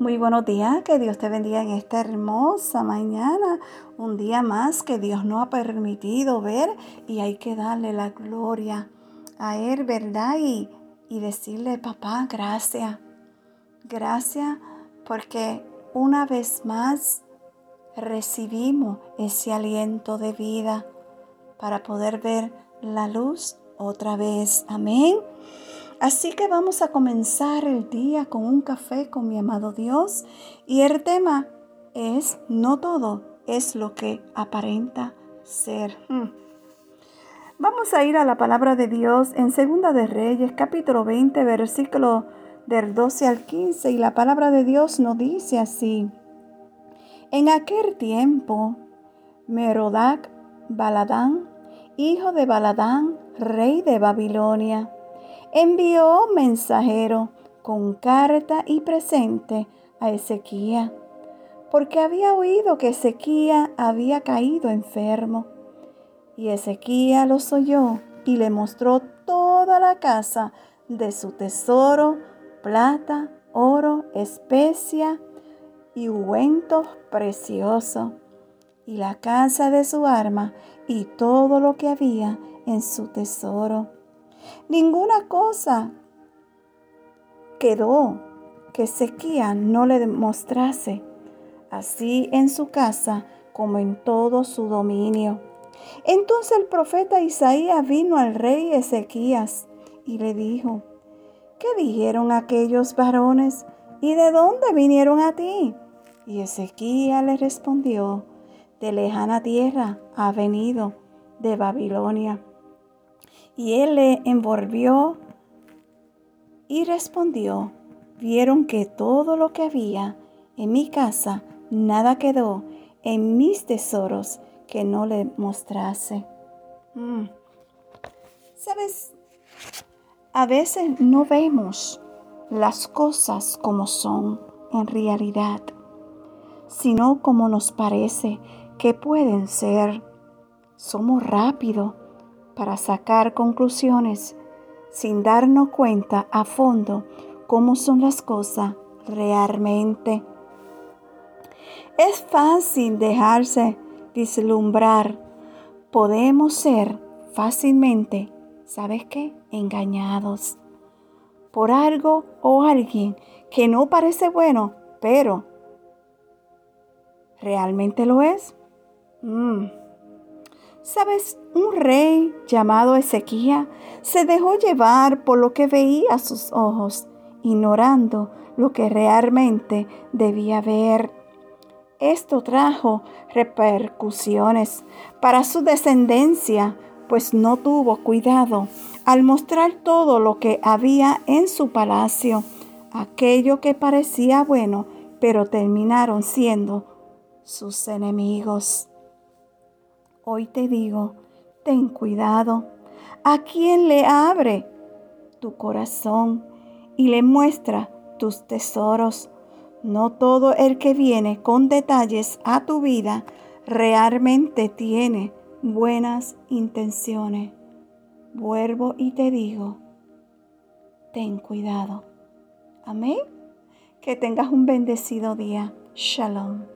Muy buenos días, que Dios te bendiga en esta hermosa mañana, un día más que Dios nos ha permitido ver y hay que darle la gloria a Él, ¿verdad? Y, y decirle, papá, gracias, gracias porque una vez más recibimos ese aliento de vida para poder ver la luz otra vez. Amén. Así que vamos a comenzar el día con un café con mi amado Dios y el tema es no todo es lo que aparenta ser. Hmm. Vamos a ir a la palabra de Dios en Segunda de Reyes, capítulo 20, versículo del 12 al 15 y la palabra de Dios nos dice así: En aquel tiempo, Merodac Baladán, hijo de Baladán, rey de Babilonia, envió mensajero con carta y presente a Ezequiel, porque había oído que Ezequiel había caído enfermo. Y Ezequiel los oyó y le mostró toda la casa de su tesoro, plata, oro, especia y ungüentos preciosos, y la casa de su arma y todo lo que había en su tesoro Ninguna cosa quedó que Sequía no le mostrase, así en su casa como en todo su dominio. Entonces el profeta Isaías vino al rey Ezequías y le dijo, ¿qué dijeron aquellos varones y de dónde vinieron a ti? Y Ezequías le respondió, de lejana tierra ha venido, de Babilonia. Y él le envolvió y respondió, vieron que todo lo que había en mi casa, nada quedó en mis tesoros que no le mostrase. Mm. ¿Sabes? A veces no vemos las cosas como son en realidad, sino como nos parece que pueden ser. Somos rápidos para sacar conclusiones sin darnos cuenta a fondo cómo son las cosas realmente. Es fácil dejarse vislumbrar. Podemos ser fácilmente, ¿sabes qué? Engañados por algo o alguien que no parece bueno, pero ¿realmente lo es? Mm. ¿Sabes? Un rey llamado Ezequiel se dejó llevar por lo que veía a sus ojos, ignorando lo que realmente debía ver. Esto trajo repercusiones para su descendencia, pues no tuvo cuidado al mostrar todo lo que había en su palacio, aquello que parecía bueno, pero terminaron siendo sus enemigos. Hoy te digo, ten cuidado. ¿A quién le abre tu corazón y le muestra tus tesoros? No todo el que viene con detalles a tu vida realmente tiene buenas intenciones. Vuelvo y te digo, ten cuidado. Amén. Que tengas un bendecido día. Shalom.